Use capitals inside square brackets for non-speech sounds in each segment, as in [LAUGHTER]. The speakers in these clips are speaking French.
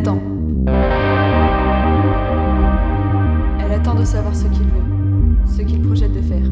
attend. Elle attend de savoir ce qu'il veut, ce qu'il projette de faire.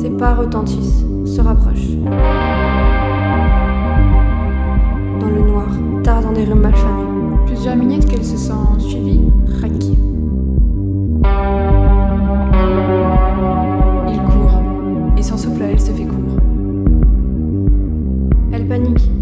Ses pas retentissent, se rapprochent. Dans le noir, tard dans des rues malfamées. Plusieurs minutes qu'elle se sent suivie, raquée. Panique.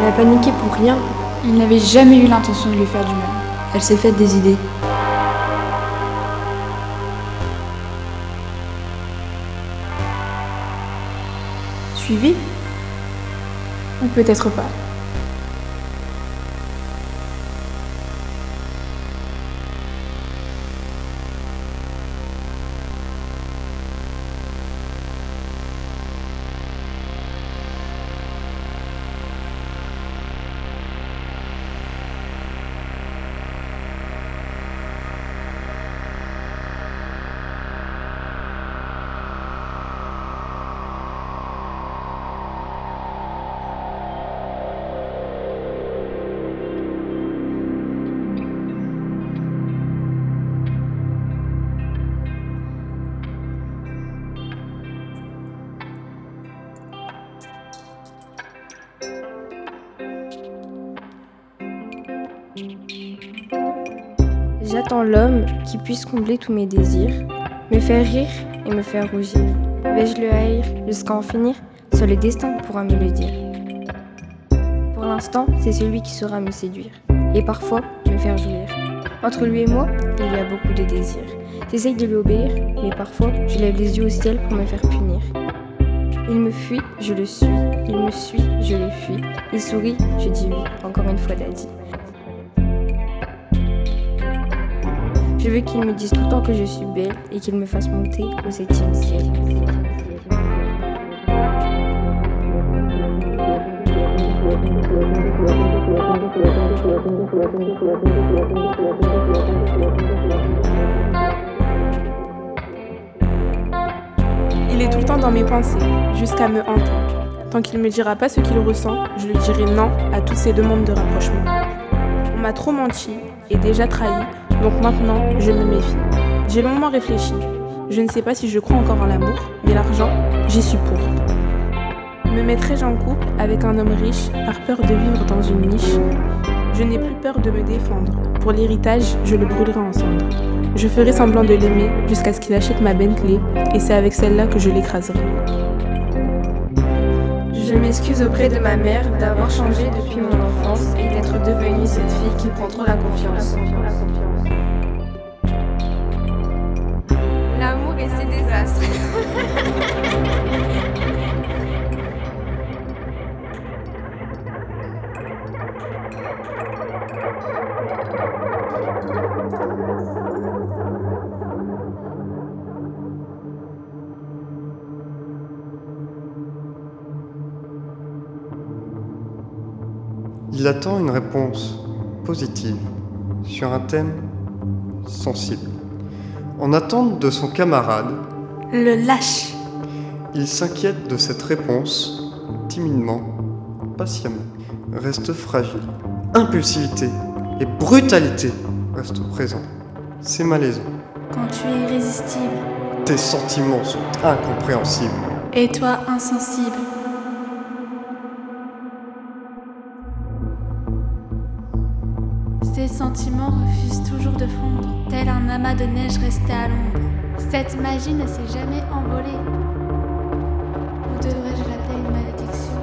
Elle a paniqué pour rien. Il n'avait jamais eu l'intention de lui faire du mal. Elle s'est faite des idées. Suivi? Ou peut-être pas? L'homme qui puisse combler tous mes désirs, me faire rire et me faire rougir. Vais-je le haïr jusqu'à en finir? Seul le destin pourra me le dire. Pour l'instant, c'est celui qui saura me séduire et parfois me faire jouir. Entre lui et moi, il y a beaucoup de désirs. J'essaye de lui obéir, mais parfois je lève les yeux au ciel pour me faire punir. Il me fuit, je le suis. Il me suit, je le fuis. Il sourit, je dis oui. Encore une fois, Daddy. Je veux qu'il me dise tout le temps que je suis belle et qu'il me fasse monter au septième ciel. Il est tout le temps dans mes pensées, jusqu'à me hanter. Tant qu'il me dira pas ce qu'il ressent, je lui dirai non à toutes ces demandes de rapprochement. On m'a trop menti et déjà trahi, donc maintenant je me méfie. J'ai longuement réfléchi. Je ne sais pas si je crois encore en l'amour, mais l'argent, j'y suis pour. Me mettrai-je en couple avec un homme riche par peur de vivre dans une niche? Je n'ai plus peur de me défendre. Pour l'héritage, je le brûlerai en. Je ferai semblant de l'aimer jusqu'à ce qu'il achète ma Bentley, et c'est avec celle-là que je l'écraserai. Je m'excuse auprès de ma mère d'avoir changé depuis mon enfance et d'être devenue cette fille qui prend trop la confiance. L'amour et ses désastres. [LAUGHS] Il attend une réponse positive sur un thème sensible. En attente de son camarade, Le lâche. il s'inquiète de cette réponse timidement, patiemment, reste fragile. Impulsivité et brutalité restent présents. C'est malaisant. Quand tu es irrésistible. Tes sentiments sont incompréhensibles. Et toi insensible. Sentiment refuse toujours de fondre, tel un amas de neige resté à l'ombre. Cette magie ne s'est jamais envolée. Ou devrais-je l'appeler une malédiction?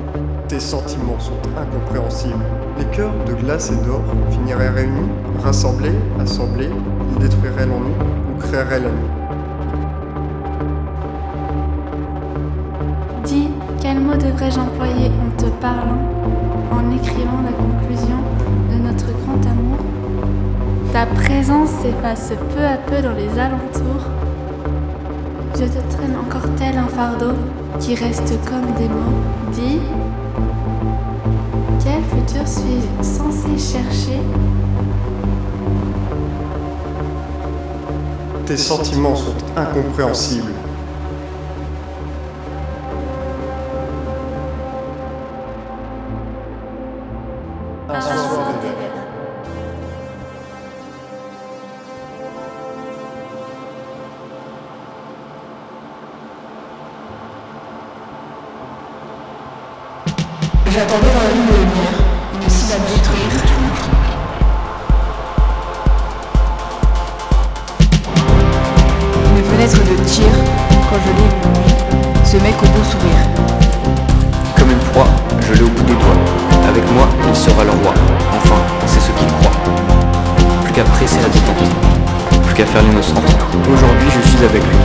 Tes sentiments sont incompréhensibles. Les cœurs de glace et d'or finiraient réunis, rassemblés, assemblés, ils détruiraient l'ennui ou créeraient la nuit. Dis, quel mot devrais-je employer en te parlant, en écrivant la conclusion? Ta présence s'efface peu à peu dans les alentours. Je te traîne encore tel un fardeau qui reste comme des mots. Dis, quel futur suis-je censé chercher? Tes sentiments sont incompréhensibles. J'attendais dans la ligne de lumière, une cible à détruire. Une fenêtre de tir, quand je l'ai vu, ce mec au beau sourire. Comme une proie, je l'ai au bout des doigts. Avec moi, il sera le roi. Enfin, c'est ce qu'il croit. Plus qu'à presser la détente. Plus qu'à faire l'innocente. Aujourd'hui, je suis avec lui.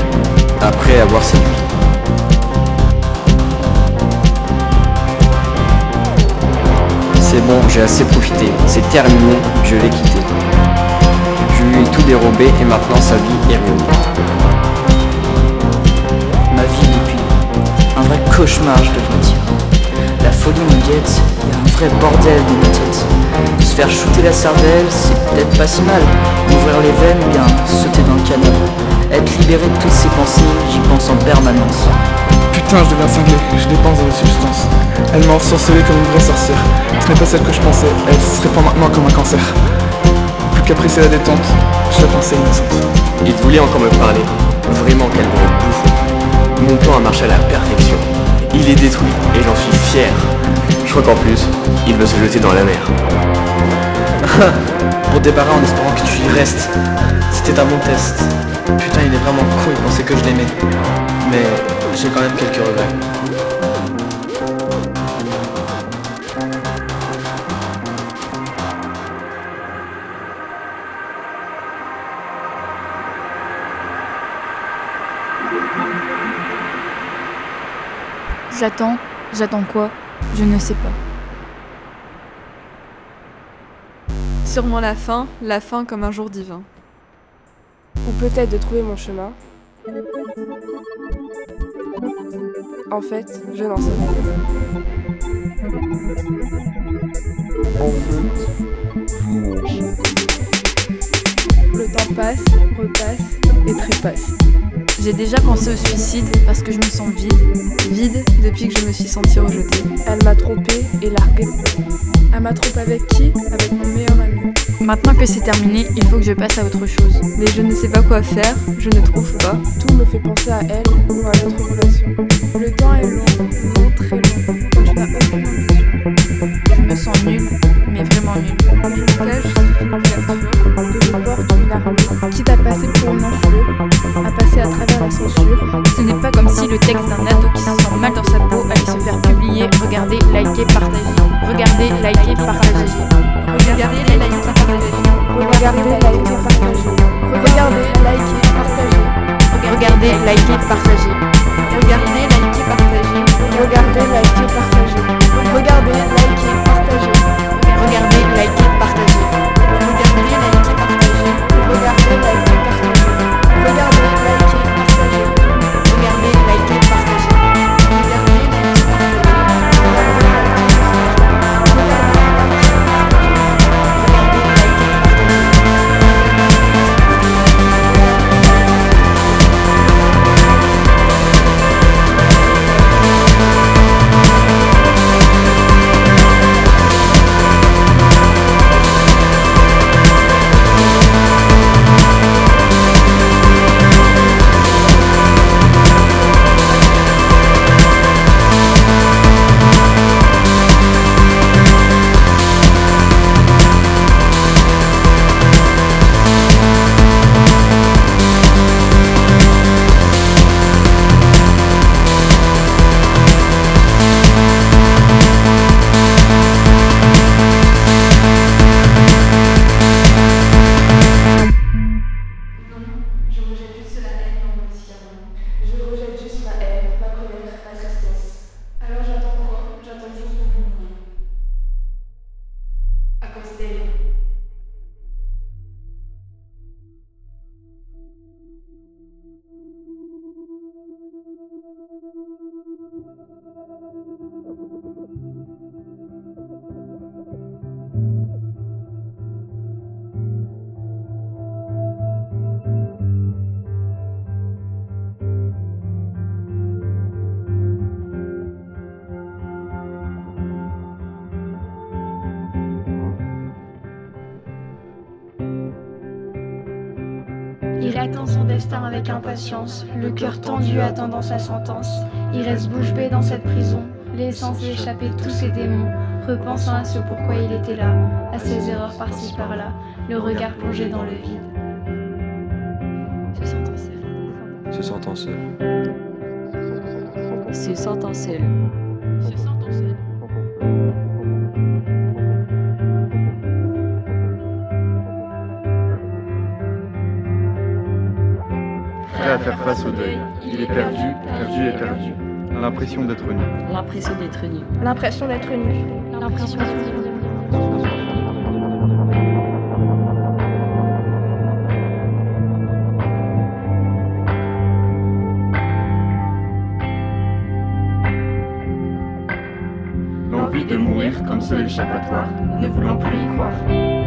Après avoir séduit. C'est bon, j'ai assez profité. C'est terminé, je l'ai quitté. Je lui ai tout dérobé et maintenant sa vie est ruinée. Ma vie depuis. Un vrai cauchemar, je devrais dire. La folie me guette, il y a un vrai bordel dans ma tête. Se faire shooter la cervelle, c'est peut-être pas si mal. Ouvrir les veines bien sauter dans le canal. Être libéré de toutes ces pensées, j'y pense en permanence. Putain, je deviens cinglé, je dépense dans les substances. Elle m'a ensorcelé comme une vraie sorcière. Ce n'est pas celle que je pensais, elle se répand maintenant comme un cancer. Plus qu'apprécier la détente, je la pensais innocente. Il voulait encore me parler. Vraiment quel gros bouffon. Mon plan a marché à la perfection. Il est détruit et j'en suis fier. Je crois qu'en plus, il veut se jeter dans la mer. [LAUGHS] Pour débarrer en espérant que tu y restes. C'était un bon test. Putain, il est vraiment con, il pensait que je l'aimais. Mais j'ai quand même quelques regrets. J'attends, j'attends quoi? Je ne sais pas. Sûrement la fin, la fin comme un jour divin. Ou peut-être de trouver mon chemin. En fait, je n'en sais rien. Le temps passe, repasse et trépasse. J'ai déjà pensé au suicide parce que je me sens vide. Vide depuis que je me suis sentie rejetée. Elle m'a trompé et largué. Elle m'a trompé avec qui? Avec mon meilleur ami. Maintenant que c'est terminé, il faut que je passe à autre chose. Mais je ne sais pas quoi faire, je ne trouve pas. Tout me fait penser à elle ou à notre relation. Le temps est long, long, très long. Quand tu n'as aucune ambition. Je me sens nulle, mais vraiment nulle. Je me cache une je porte armure. Quitte à passer pour une enflure, à passer à travers la censure. Ce n'est pas comme si le texte d'un ado qui se sent mal dans sa peau allait se faire publier. Regardez, likez, partagez. Regardez, likez, partagez. Destin avec impatience, le cœur tendu attendant sa sentence. Il reste bouche bée dans cette prison, laissant s'échapper tous ses démons, repensant à ce pourquoi il était là, à ses erreurs par-ci par-là, le regard plongé dans le vide. Se sentant seul. Se sentant seul. Se sentant seul. Se sentant seul. Prêt à faire face au deuil. Il est perdu, perdu et perdu. L'impression d'être nu. L'impression d'être nu. L'impression d'être nu. L'impression d'être nu. L'envie de mourir comme seul échappatoire, ne voulant plus y croire.